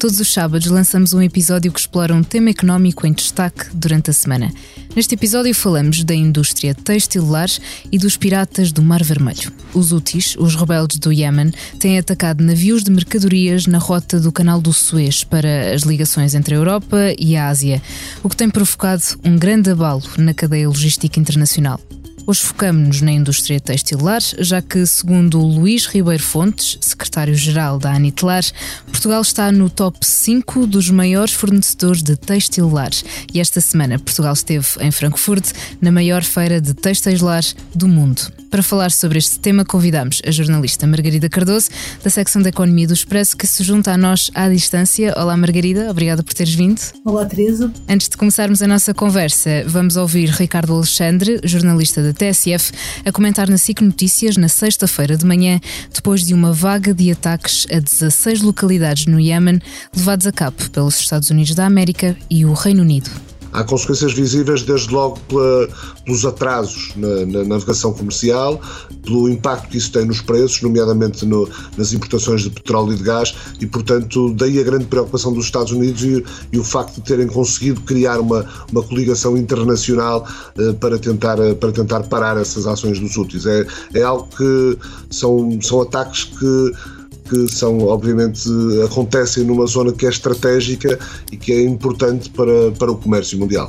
Todos os sábados lançamos um episódio que explora um tema económico em destaque durante a semana. Neste episódio falamos da indústria textilar e dos piratas do Mar Vermelho. Os Houthis, os rebeldes do Iémen, têm atacado navios de mercadorias na rota do Canal do Suez para as ligações entre a Europa e a Ásia, o que tem provocado um grande abalo na cadeia logística internacional. Hoje focamos-nos na indústria textilar, já que, segundo Luís Ribeiro Fontes, secretário-geral da Anitelar, Portugal está no top 5 dos maiores fornecedores de textilares. E esta semana Portugal esteve em Frankfurt, na maior feira de textilares do mundo. Para falar sobre este tema, convidamos a jornalista Margarida Cardoso, da secção da Economia do Expresso, que se junta a nós à distância. Olá, Margarida, obrigada por teres vindo. Olá, Teresa. Antes de começarmos a nossa conversa, vamos ouvir Ricardo Alexandre, jornalista da TSF, a comentar na SIC Notícias na sexta-feira de manhã, depois de uma vaga de ataques a 16 localidades no Iémen, levados a cabo pelos Estados Unidos da América e o Reino Unido. Há consequências visíveis desde logo pela, pelos atrasos na, na, navegação comercial, pelo impacto que isso tem nos preços, nomeadamente no, nas importações de petróleo e de gás, e portanto daí a grande preocupação dos Estados Unidos e, e o facto de terem conseguido criar uma, uma coligação internacional eh, para, tentar, para tentar parar essas ações dos úteis. É, é algo que são, são ataques que que são, obviamente, acontecem numa zona que é estratégica e que é importante para, para o comércio mundial.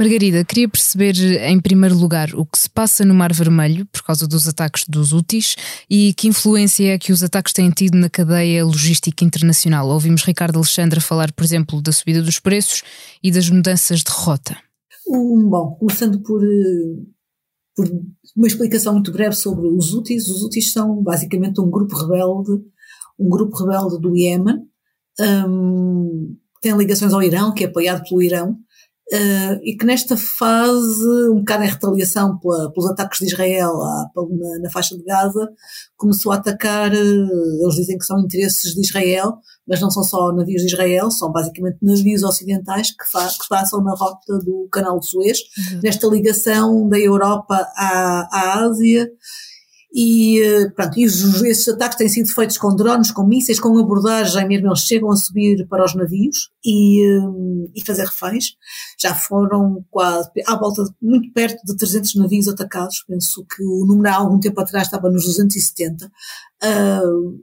Margarida, queria perceber em primeiro lugar o que se passa no Mar Vermelho por causa dos ataques dos úteis e que influência é que os ataques têm tido na cadeia logística internacional. Ouvimos Ricardo Alexandre falar, por exemplo, da subida dos preços e das mudanças de rota. Bom, começando por, eh, por, uma explicação muito breve sobre os Houthis. Os Houthis são basicamente um grupo rebelde, um grupo rebelde do Iémen, um, tem ligações ao Irão, que é apoiado pelo Irão, Uh, e que nesta fase, um bocado em retaliação pela, pelos ataques de Israel à, na, na, faixa de Gaza, começou a atacar, uh, eles dizem que são interesses de Israel, mas não são só navios de Israel, são basicamente navios ocidentais que, fa que passam na rota do Canal de Suez, uhum. nesta ligação da Europa à, à Ásia, e, eh, pronto, e os, esses ataques têm sido feitos com drones, com mísseis, com abordagem, mesmo eles chegam a subir para os navios e, eh, e fazer reféns. Já foram quase, à volta, de, muito perto de 300 navios atacados. Penso que o número há algum tempo atrás estava nos 270. Uh,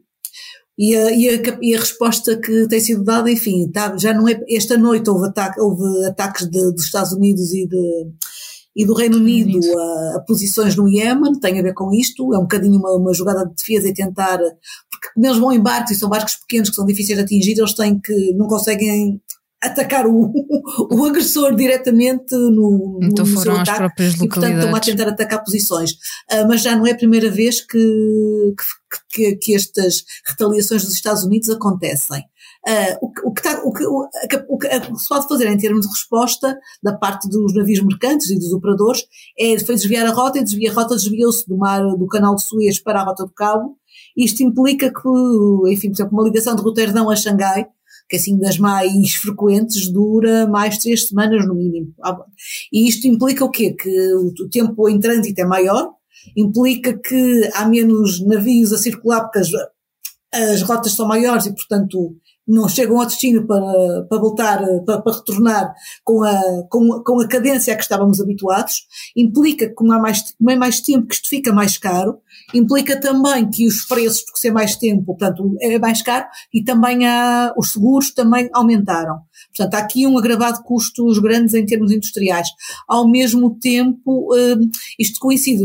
e a, e, a, e a, resposta que tem sido dada, enfim, tá, já não é, esta noite houve, ataque, houve ataques de, dos Estados Unidos e de, e do Reino Unido a, a, posições no Iémen, tem a ver com isto, é um bocadinho uma, uma, jogada de defesa e tentar, porque eles vão em barcos e são barcos pequenos que são difíceis de atingir, eles têm que, não conseguem atacar o, o agressor diretamente no, então no foram seu ataque, próprias e portanto estão a tentar atacar posições. Uh, mas já não é a primeira vez que, que, que, estas retaliações dos Estados Unidos acontecem. O, o, que tá, o, que, o, o, que, se pode fazer em termos de resposta da parte dos navios mercantes e dos operadores é foi desviar a rota e desvia a rota desviou-se do mar do canal de Suez para a rota do Cabo. Isto implica que, enfim, por exemplo, uma ligação de Roterdão a Xangai que assim das mais frequentes dura mais três semanas no mínimo. E isto implica o quê? Que o tempo em trânsito é maior, implica que há menos navios a circular porque as, as rotas são maiores e, portanto, não chegam ao destino para, para voltar, para, para retornar com a, com, com a cadência a que estávamos habituados, implica que como há mais, como é mais tempo que isto fica mais caro, implica também que os preços, por ser mais tempo, portanto, é mais caro, e também há, os seguros também aumentaram. Portanto, há aqui um agravado de custos grandes em termos industriais. Ao mesmo tempo, hum, isto coincide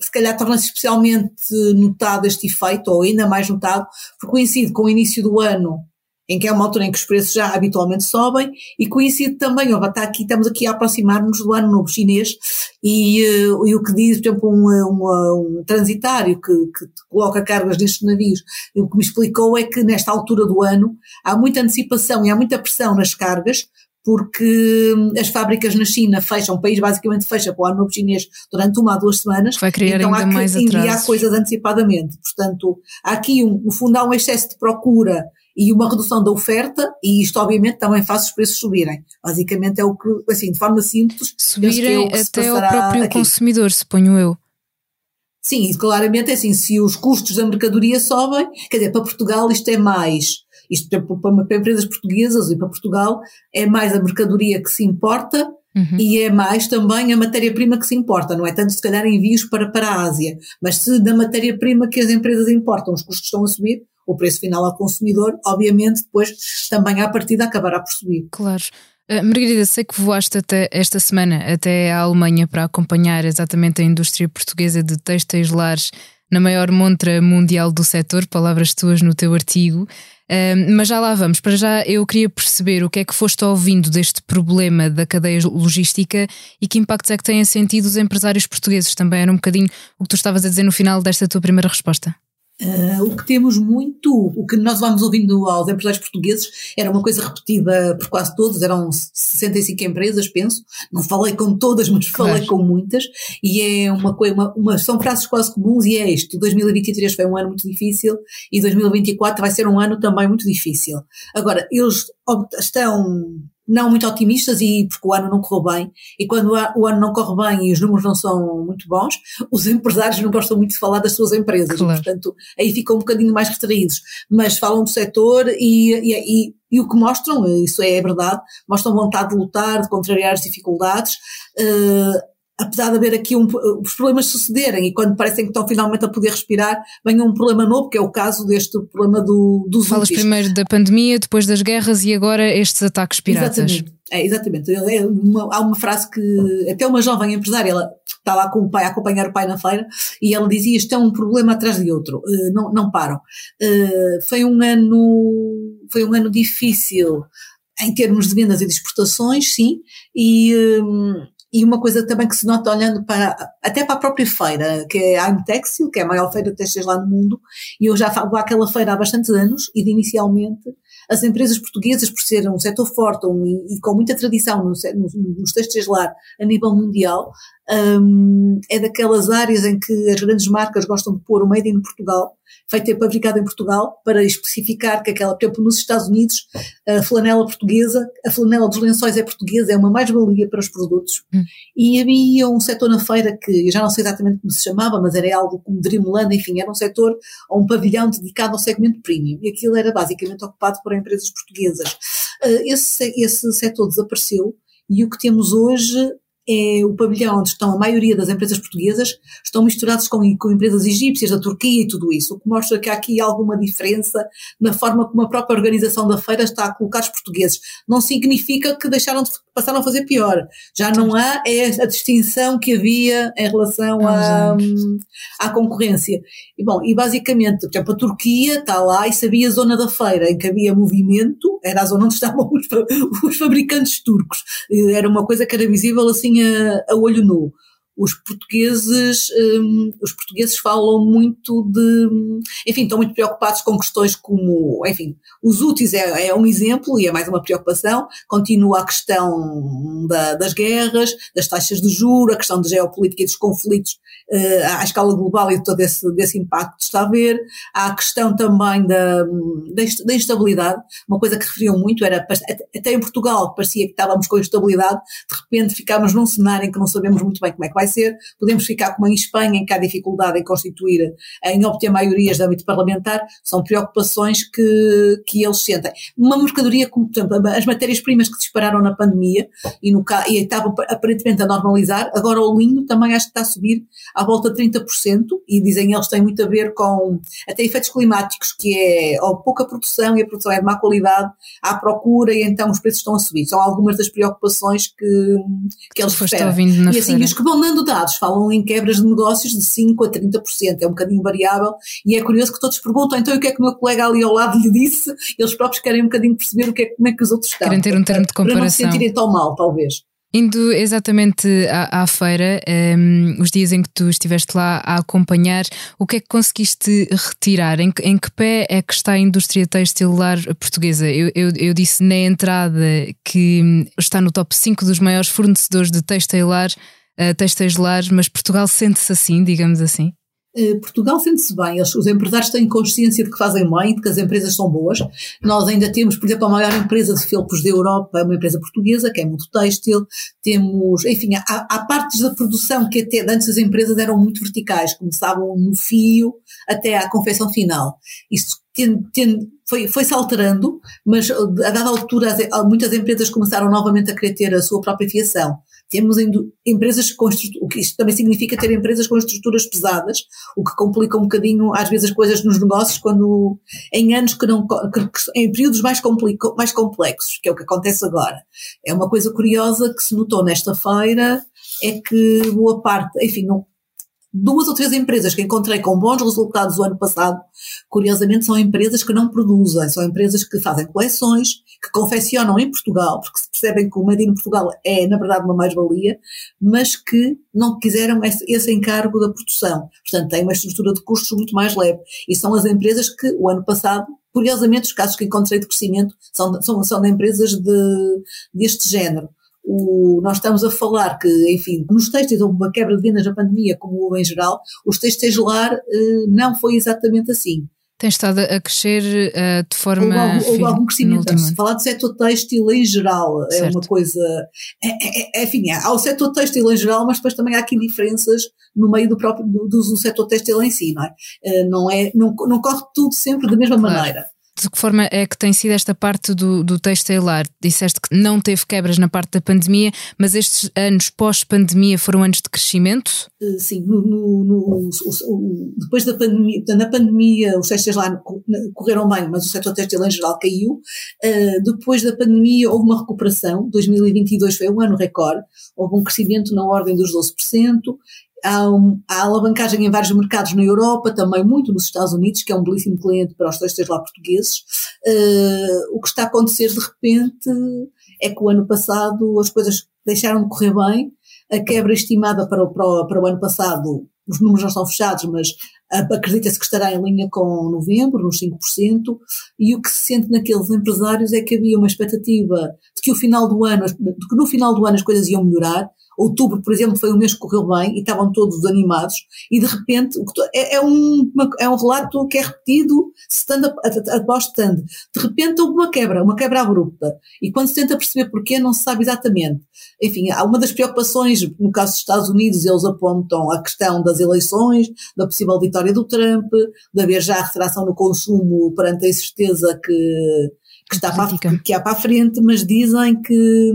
se calhar torna-se especialmente notado este efeito, ou ainda mais notado, porque coincide com o início do ano em que é uma altura em que os preços já habitualmente sobem, e coincide também, ó, está aqui, estamos aqui a aproximar-nos do ano novo chinês, e, uh, e, o que diz, por exemplo, um, um, um transitário que, que, coloca cargas nestes navios, o que me explicou é que nesta altura do ano há muita antecipação e há muita pressão nas cargas, porque hum, as fábricas na China fecham, o país basicamente fecha para o ano novo chinês durante uma a duas semanas. Vai criar então ainda há que enviar coisas antecipadamente. Portanto, há aqui, um, no fundo, há um excesso de procura e uma redução da oferta, e isto obviamente também faz os preços subirem. Basicamente é o que, assim, de forma simples, Subirem é o que se até ao passará próprio aqui. consumidor, suponho eu. Sim, e claramente é assim, se os custos da mercadoria sobem, quer dizer, para Portugal isto é mais, isto para, para empresas portuguesas e para Portugal é mais a mercadoria que se importa Uhum. e é mais também a matéria-prima que se importa, não é tanto se calhar envios para, para a Ásia, mas se da matéria-prima que as empresas importam os custos estão a subir, o preço final ao consumidor, obviamente, depois também à partida acabará por subir. Claro. Uh, Margarida, sei que voaste até esta semana até à Alemanha para acompanhar exatamente a indústria portuguesa de têxteis lares na maior montra mundial do setor, palavras tuas no teu artigo. Uh, mas já lá vamos. Para já eu queria perceber o que é que foste ouvindo deste problema da cadeia logística e que impactos é que têm sentido os empresários portugueses. Também era um bocadinho o que tu estavas a dizer no final desta tua primeira resposta. Uh, o que temos muito, o que nós vamos ouvindo aos empresários portugueses era uma coisa repetida por quase todos, eram 65 empresas, penso. Não falei com todas, mas falei Claro. com muitas. E é uma coisa, uma, uma- são frases quase comuns e é isto. 2023 foi um ano muito difícil e 2024 vai ser um ano também muito difícil. Agora, eles estão não muito otimistas e porque o ano não correu bem. E quando o ano não corre bem e os números não são muito bons, os empresários não gostam muito de falar das suas empresas. Claro. E, portanto, aí ficam um bocadinho mais retraídos. Mas falam do setor e, e, e, e o que mostram, isso é verdade, mostram vontade de lutar, de contrariar as dificuldades. eh, apesar de haver aqui um, os problemas sucederem e quando parecem que estão finalmente a poder respirar, venha um problema novo, que é o caso deste problema do, dos Falas úteis. primeiro da pandemia, depois das guerras e agora estes ataques piratas. Exatamente. É, exatamente. É uma- há uma frase que até uma jovem empresária, ela está lá com o pai a acompanhar o pai na feira e ela dizia isto é um problema atrás de outro, eh, não, não param. Eh, foi um ano, foi um ano difícil em termos de vendas e de exportações, sim, e, hum, e uma coisa também que se nota olhando para, até para a própria feira, que é a Amtextil, que é a maior feira de textos lá no mundo, e eu já falo àquela feira há bastantes anos, e de inicialmente as empresas portuguesas, por serem um setor forte um, e, com muita tradição no, se- no, nos textos lá a nível mundial, hum, é daquelas áreas em que as grandes marcas gostam de pôr o Made in Portugal, feito e fabricado em Portugal, para especificar que aquela, por exemplo, nos Estados Unidos, a flanela portuguesa, a flanela dos lençóis é portuguesa, é uma mais-valia para os produtos. Hum. E havia um setor na feira que, eu já não sei exatamente como se chamava, mas era algo como Dreamland, enfim, era um setor, ou um pavilhão dedicado ao segmento premium. E aquilo era basicamente ocupado por empresas portuguesas. Eh, Esse, esse setor desapareceu e o que temos hoje é o pavilhão onde estão a maioria das empresas portuguesas, estão misturados com, com empresas egípcias, da Turquia e tudo isso, o que mostra que há aqui alguma diferença na forma como a própria organização da feira está a colocar os portugueses. Não significa que deixaram de, passaram a fazer pior. Já não há é a distinção que havia em relação Há à, concorrência. E bom, e basicamente, por exemplo, a Turquia está lá e sabia a zona da feira em que havia movimento, era a zona onde estavam os, os fabricantes turcos. Era uma coisa que era visível assim a, olho nu. Os portugueses, hum, os portugueses falam muito de, enfim, estão muito preocupados com questões como, enfim, os úteis é, é um exemplo e é mais uma preocupação. Continua a questão da- das guerras, das taxas de juros, a questão da geopolítica e dos conflitos eh, à escala global e todo esse, desse impacto que está a haver. Há a questão também da, da inst- da instabilidade, uma coisa que referiam muito era, até- em Portugal, parecia que estávamos com instabilidade, de repente ficámos num cenário em que não sabemos muito bem como é que vai ser, podemos ficar como em Espanha, em que há dificuldade em constituir, em obter maiorias de âmbito parlamentar, são preocupações que, que eles sentem. Uma mercadoria como, por exemplo, as matérias-primas que dispararam na pandemia e, no, e estavam aparentemente a normalizar, agora o linho também acho que está a subir à volta de 30%, e dizem eles têm muito a ver com até efeitos climáticos, que é ou pouca produção e a produção é de má qualidade, há procura e então os preços estão a subir. São algumas das preocupações que, que eles na E assim, feira. os que vão na dados, falam em quebras de negócios de 5% a 30%, é um bocadinho variável, e é curioso que todos perguntam, então o que é que o meu colega ali ao lado lhe disse? Eles próprios querem um bocadinho perceber o que é, como é que os outros estão. Querem ter um termo de comparação. Para não se sentirem tão mal, talvez. Indo exatamente à, à feira, um, ehm, os dias em que tu estiveste lá a acompanhar, o que é que conseguiste retirar? Em, em que pé é que está a indústria textilar portuguesa? Eu, eu, eu, disse na entrada que está no top 5 dos maiores fornecedores de textilar, uh, textos mas Portugal sente-se assim, digamos assim? Eh, Portugal sente-se bem, os empresários têm consciência de que fazem bem, de que as empresas são boas. Nós ainda temos, por exemplo, a maior empresa de felpos da Europa, é uma empresa portuguesa, que é muito têxtil. Temos, enfim, há, há partes da produção que até antes as empresas eram muito verticais, começavam no fio até à confecção final. Isso foi, foi-se alterando, mas a dada altura muitas empresas começaram novamente a querer ter a sua própria fiação. Temos empresas com o que isto também significa ter empresas com estruturas pesadas, o que complica um bocadinho às vezes as coisas nos negócios quando em anos que não que, que, em períodos mais, mais complexos, que é o que acontece agora. É uma coisa curiosa que se notou nesta feira é que boa parte, enfim, não, duas ou três empresas que encontrei com bons resultados o ano passado, curiosamente são empresas que não produzem, são empresas que fazem coleções, que confeccionam em Portugal, porque se percebem que o Made in Portugal é, na verdade, uma mais-valia, mas que não quiseram esse, esse, encargo da produção. Portanto, têm uma estrutura de custos muito mais leve. E são as empresas que, o ano passado, curiosamente, os casos que encontrei de crescimento são, são, são de empresas de, deste género. O, nós estamos a falar que, enfim, nos textos houve uma quebra de vendas na pandemia, como houve em geral, os textos lar eh, não foi exatamente assim. Tem estado a crescer uh, de forma. Houve algum, houve algum crescimento. Se falar do setor têxtil em geral certo. é uma coisa. É, é, é, enfim, há o setor têxtil em geral, mas depois também há aqui diferenças no meio do próprio do, do setor têxtil em si, não é? Uh, não, é não, não corre tudo sempre da mesma claro. maneira. De que forma é que tem sido esta parte do, do textilar? Disseste que não teve quebras na parte da pandemia, mas estes anos pós-pandemia foram anos de crescimento? Eh, sim, no, no, no, depois da pandemia, na pandemia os textos lá correram bem, mas o setor textil em geral caiu. Uh, depois da pandemia houve uma recuperação, 2022 foi um ano recorde, houve um crescimento na ordem dos 12%, Há, um, há alavancagem em vários mercados na Europa, também muito nos Estados Unidos, que é um belíssimo cliente para os textos lá portugueses. Uh, o que está a acontecer de repente é que o ano passado as coisas deixaram de correr bem, a quebra estimada para o, para o, para o ano passado, os números não estão fechados, mas acredita-se que estará em linha com novembro, nos 5%, e o que se sente naqueles empresários é que havia uma expectativa de que o final do ano, de que no final do ano as coisas iam melhorar, Outubro, por exemplo, foi um mês que correu bem e estavam todos animados, e de repente é, é, um, é um relato que é repetido stand após stand. De repente houve uma quebra, uma quebra abrupta, e quando se tenta perceber porquê, não se sabe exatamente. Enfim, há uma das preocupações, no caso dos Estados Unidos, eles apontam a questão das eleições, da possível vitória do Trump, de haver já a retração no consumo perante a incerteza que, que, está para, que há para a frente, mas dizem que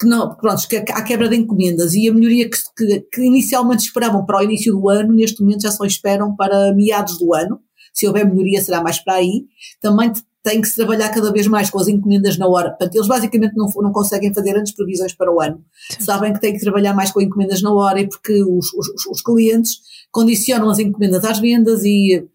que não, pronto, que há quebra de encomendas e a melhoria que, que, que, inicialmente esperavam para o início do ano, neste momento já só esperam para meados do ano. Se houver melhoria será mais para aí. Também tem que se trabalhar cada vez mais com as encomendas na hora. Portanto, eles basicamente não, não conseguem fazer antes previsões para o ano. Sim. Sabem que têm que trabalhar mais com encomendas na hora e porque os, os, os clientes condicionam as encomendas às vendas e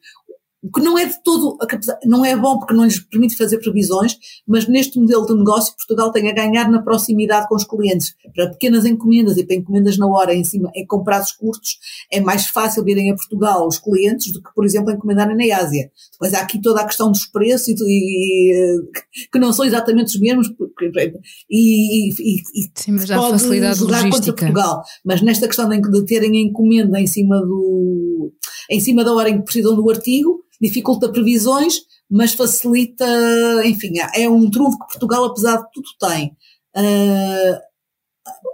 que não é de todo, não é bom porque não lhes permite fazer previsões, mas neste modelo de negócio Portugal tem a ganhar na proximidade com os clientes. Para pequenas encomendas e para encomendas na hora em cima, em com prazos curtos, é mais fácil virem a Portugal os clientes do que, por exemplo, encomendarem na Ásia. Depois há aqui toda a questão dos preços e, e que não são exatamente os mesmos e, e, e Sim, mas há pode facilidade jogar logística. contra Portugal. Mas nesta questão de terem a encomenda em cima do em cima da hora em que precisam do artigo, dificulta previsões, mas facilita, enfim, é um trunfo que Portugal, apesar de tudo, tem. Uh,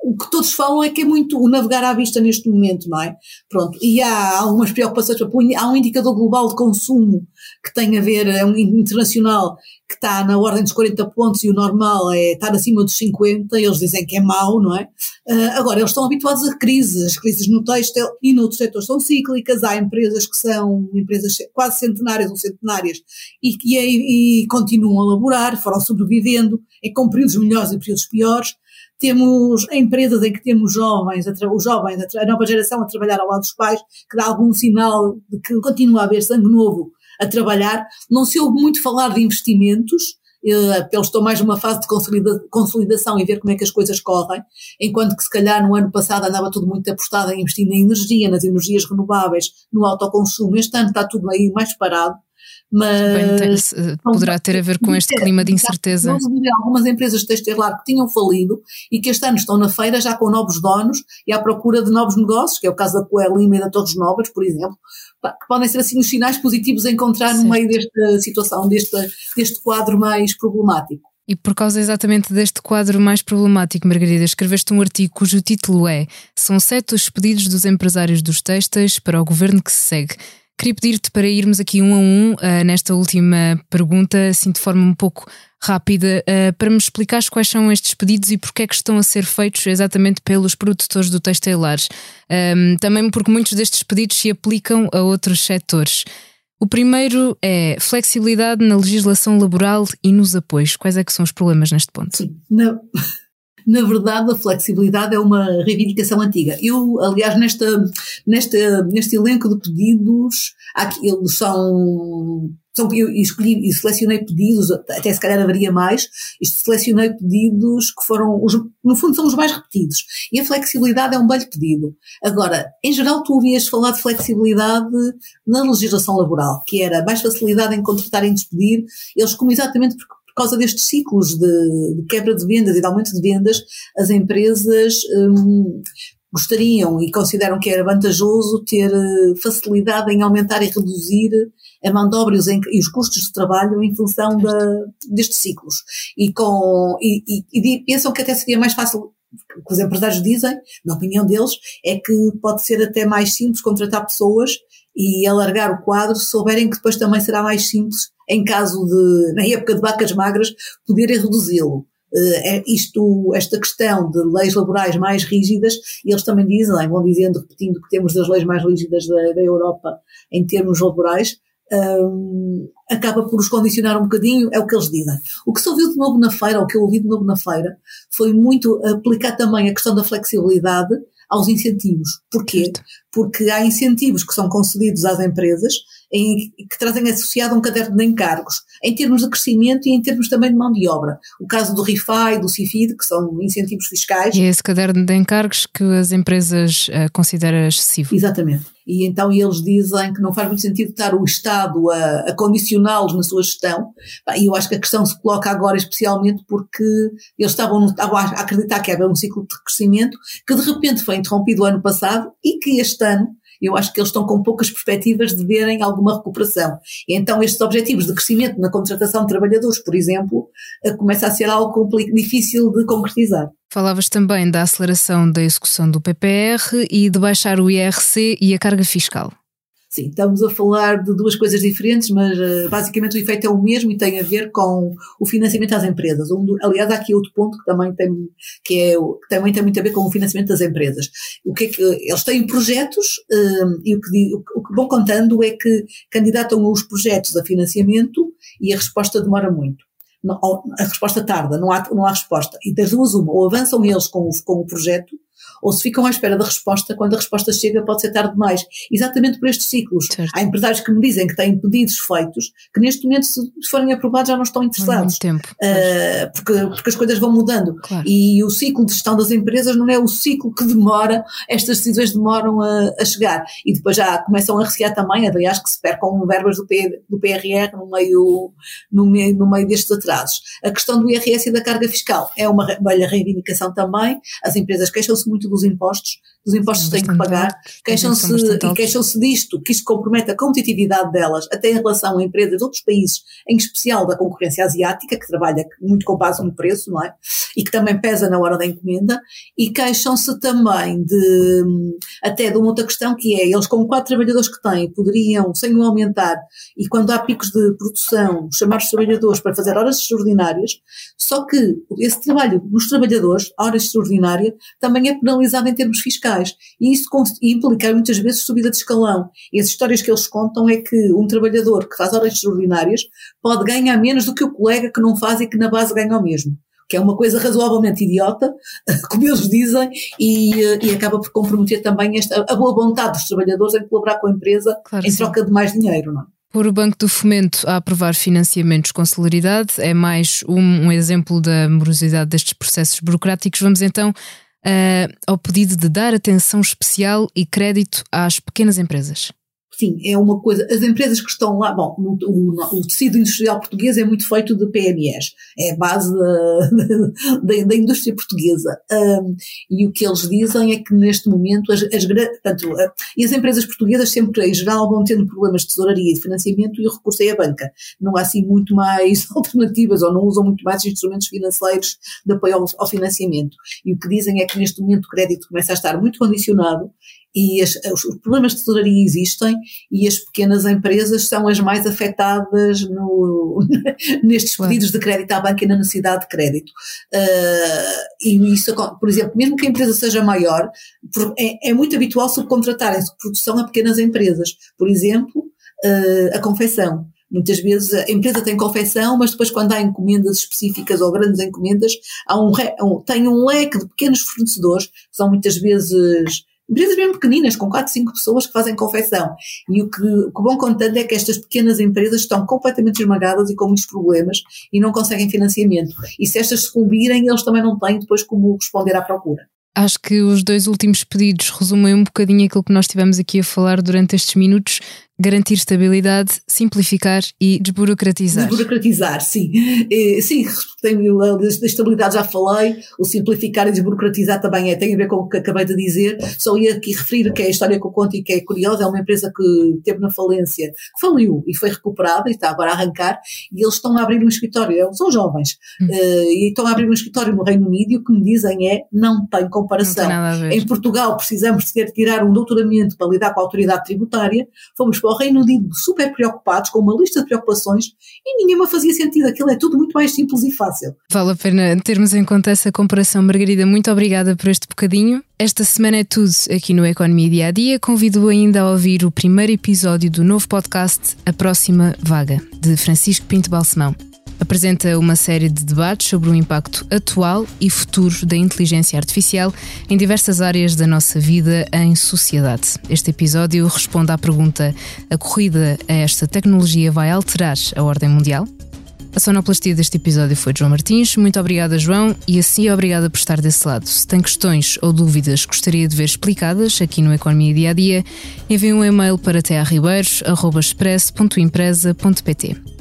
o que todos falam é que é muito o navegar à vista neste momento, não é? Pronto, e há algumas preocupações, há um indicador global de consumo que tem a ver, é um internacional, que está na ordem dos 40 pontos e o normal é estar acima dos 50, eles dizem que é mau, não é? Uh, agora, eles estão habituados a crises, as crises no texto e noutros setores são cíclicas, há empresas que são empresas quase centenárias ou centenárias e que e, e continuam a laborar, foram sobrevivendo, em com períodos melhores e períodos piores, temos empresas em que temos jovens, os jovens, a nova geração a trabalhar ao lado dos pais, que dá algum sinal de que continua a haver sangue novo a trabalhar. Não se ouve muito falar de investimentos, eh, eles estão mais numa fase de consolidação e ver como é que as coisas correm, enquanto que se calhar no ano passado andava tudo muito apostado em investir na energia, nas energias renováveis, no autoconsumo. Este ano está tudo aí mais parado. Mas Bem, poderá ter a ver com este clima de incerteza. Algumas empresas de textilar que tinham falido e que este ano estão na feira já com novos donos e à procura de novos negócios, que é o caso da Coelima e da Torres Novas, por exemplo, que podem ser assim os sinais positivos a encontrar certo. no meio desta situação, deste, deste quadro mais problemático. E por causa exatamente deste quadro mais problemático, Margarida, escreveste um artigo cujo título é São sete os pedidos dos empresários dos textos para o governo que se segue. Queria pedir-te para irmos aqui um a um uh, nesta última pergunta, assim de forma um pouco rápida, uh, para me explicares quais são estes pedidos e porque é que estão a ser feitos exatamente pelos produtores do textilares. Um, também porque muitos destes pedidos se aplicam a outros setores. O primeiro é flexibilidade na legislação laboral e nos apoios. Quais é que são os problemas neste ponto? Sim, não. Na verdade, a flexibilidade é uma reivindicação antiga. Eu, aliás, nesta, nesta, neste elenco de pedidos, eles são são, eu escolhi e selecionei pedidos, até se calhar haveria mais, e selecionei pedidos que foram, os, no fundo são os mais repetidos. E a flexibilidade é um belo pedido. Agora, em geral tu ouvias falar de flexibilidade na legislação laboral, que era mais facilidade em contratar e despedir, eles como exatamente porque por causa destes ciclos de, de, quebra de vendas e de aumento de vendas, as empresas hum, gostariam e consideram que era vantajoso ter eh, facilidade em aumentar e reduzir a mão de obra e os custos de trabalho em função da, destes ciclos. E, com, e, e, e pensam que até seria mais fácil o que os empresários dizem, na opinião deles, é que pode ser até mais simples contratar pessoas e alargar o quadro se souberem que depois também será mais simples em caso de, na época de vacas magras, poderem reduzi-lo. Uh, é isto, esta questão de leis laborais mais rígidas, eles também dizem, vão dizendo, repetindo que temos das leis mais rígidas da, da Europa em termos laborais, um, acaba por os condicionar um bocadinho, é o que eles dizem. O que se ouviu de novo na feira, ou o que eu ouvi de novo na feira, foi muito aplicar também a questão da flexibilidade aos incentivos. Porquê? Certo. Porque há incentivos que são concedidos às empresas em, que trazem associado um caderno de encargos, em termos de crescimento e em termos também de mão de obra. O caso do RIFAI, do CIFID, que são incentivos fiscais. E é esse caderno de encargos que as empresas uh, consideram excessivo. Exatamente. E então eles dizem que não faz muito sentido estar o Estado a, a condicioná-los na sua gestão. E eu acho que a questão se coloca agora especialmente porque eles estavam, estavam a acreditar que havia um ciclo de crescimento que de repente foi interrompido o ano passado e que este ano eu acho que eles estão com poucas perspectivas de verem alguma recuperação. Então estes objetivos de crescimento na contratação de trabalhadores, por exemplo, eh, começa a ser algo difícil de concretizar. Falavas também da aceleração da execução do PPR e de baixar o IRC e a carga fiscal. Sim, estamos a falar de duas coisas diferentes, mas uh, basicamente o efeito é o mesmo e tem a ver com o financiamento às empresas. Um aliás, há aqui outro ponto que também tem, que, é, que também tem muito a ver com o financiamento das empresas. O que é que eles têm projetos uh, e o que, o que vão contando é que candidatam os projetos a financiamento e a resposta demora muito. Não, a resposta tarda, não há, não há resposta. E das duas, uma, ou avançam eles com o, com o projeto, ou se ficam à espera da resposta, quando a resposta chega pode ser tarde demais. Exatamente por estes ciclos. Certo. Há empresários que me dizem que têm pedidos feitos que neste momento, se forem aprovados, já não estão interessados. Tempo, uh, porque, porque as coisas vão mudando. Claro. E o ciclo de gestão das empresas não é o ciclo que demora, estas decisões demoram a, a chegar. E depois já começam a recear também, aliás, que se percam verbas do, P, do PRR no meio, no, meio, no meio destes atrasos. A questão do IRS e da carga fiscal é uma velha reivindicação também. As empresas queixam-se muito dos impostos, dos impostos que têm que pagar, queixam-se e queixam-se disto, que isto compromete a competitividade delas, até em relação a empresas de outros países, em especial da concorrência asiática, que trabalha muito com base no preço, não é? E que também pesa na hora da encomenda, e queixam-se também de, até de uma outra questão que é, eles com quatro trabalhadores que têm, poderiam, sem o aumentar, e quando há picos de produção, chamar os trabalhadores para fazer horas extraordinárias, só que esse trabalho nos trabalhadores, horas extraordinárias, também é penalizado penalizado em termos fiscais. E isso implica muitas vezes subida de escalão. E as histórias que eles contam é que um trabalhador que faz horas extraordinárias pode ganhar menos do que o colega que não faz e que na base ganha o mesmo. que é uma coisa razoavelmente idiota, como eles dizem, e, e acaba por comprometer também esta, a boa vontade dos trabalhadores em colaborar com a empresa claro em troca de mais dinheiro, não é? Por o Banco do Fomento a aprovar financiamentos com celeridade é mais um, um exemplo da morosidade destes processos burocráticos. Vamos então uh, ao pedido de dar atenção especial e crédito às pequenas empresas sim, é uma coisa. As empresas que estão lá, bom, o, o, tecido industrial português é muito feito de PMEs, é a base da, da, da indústria portuguesa. Um, e o que eles dizem é que neste momento, as, as, portanto, e as empresas portuguesas sempre, em geral, vão tendo problemas de tesouraria e de financiamento e o recurso é a banca. Não há assim muito mais alternativas ou não usam muito mais instrumentos financeiros de apoio ao, ao financiamento. E o que dizem é que neste momento o crédito começa a estar muito condicionado e as, os problemas de tesouraria existem e as pequenas empresas são as mais afetadas no, nestes pedidos de crédito à banca e na necessidade de crédito. Uh, e isso, por exemplo, mesmo que a empresa seja maior, é, é muito habitual subcontratarem-se produção a pequenas empresas. Por exemplo, uh, a confecção. Muitas vezes a empresa tem confecção, mas depois quando há encomendas específicas ou grandes encomendas, há um, tem um leque de pequenos fornecedores, que são muitas vezes empresas mesmo pequeninas, com 4, 5 pessoas que fazem confecção. E o que, o que bom contando é que estas pequenas empresas estão completamente esmagadas e com muitos problemas e não conseguem financiamento. E se estas sucumbirem, eles também não têm depois como responder à procura. Acho que os dois últimos pedidos resumem um bocadinho aquilo que nós tivemos aqui a falar durante estes minutos, garantir estabilidade, simplificar e desburocratizar. Desburocratizar, sim. sim, tenho, a estabilidade já falei, o simplificar e desburocratizar também é, tem a ver com o que acabei de dizer. Só ia aqui referir que é a história que eu conto e que é curiosa, é uma empresa que teve na falência, que faliu e foi recuperada e está agora a arrancar, e eles estão a abrir um escritório, são jovens, hum. uh, e estão a abrir um escritório no Reino Unido e o que me dizem é, não tem comparação. Não tem em Portugal precisamos de ter tirar um doutoramento para lidar com a autoridade tributária, fomos para o Reino Unido super preocupados, com uma lista de preocupações e nenhuma fazia sentido. Aquilo é tudo muito mais simples e fácil. Vale a pena termos em conta essa comparação. Margarida, muito obrigada por este bocadinho. Esta semana é tudo aqui no Economia Dia a Dia. Convido ainda a ouvir o primeiro episódio do novo podcast A Próxima Vaga, de Francisco Pinto Balsemão apresenta uma série de debates sobre o impacto atual e futuro da inteligência artificial em diversas áreas da nossa vida em sociedade. Este episódio responde à pergunta: a corrida a esta tecnologia vai alterar a ordem mundial? A sonoplastia deste episódio foi de João Martins. Muito obrigada, João, e assim obrigada por estar desse lado. Se tem questões ou dúvidas que gostaria de ver explicadas aqui no Economia Dia a Dia, envie um e-mail para tearribeiros.express.empresa.pt.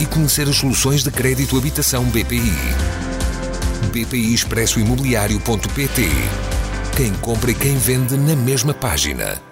e conhecer as soluções de crédito habitação BPI. BPI Expresso Imobiliário.pt Quem compra e quem vende na mesma página.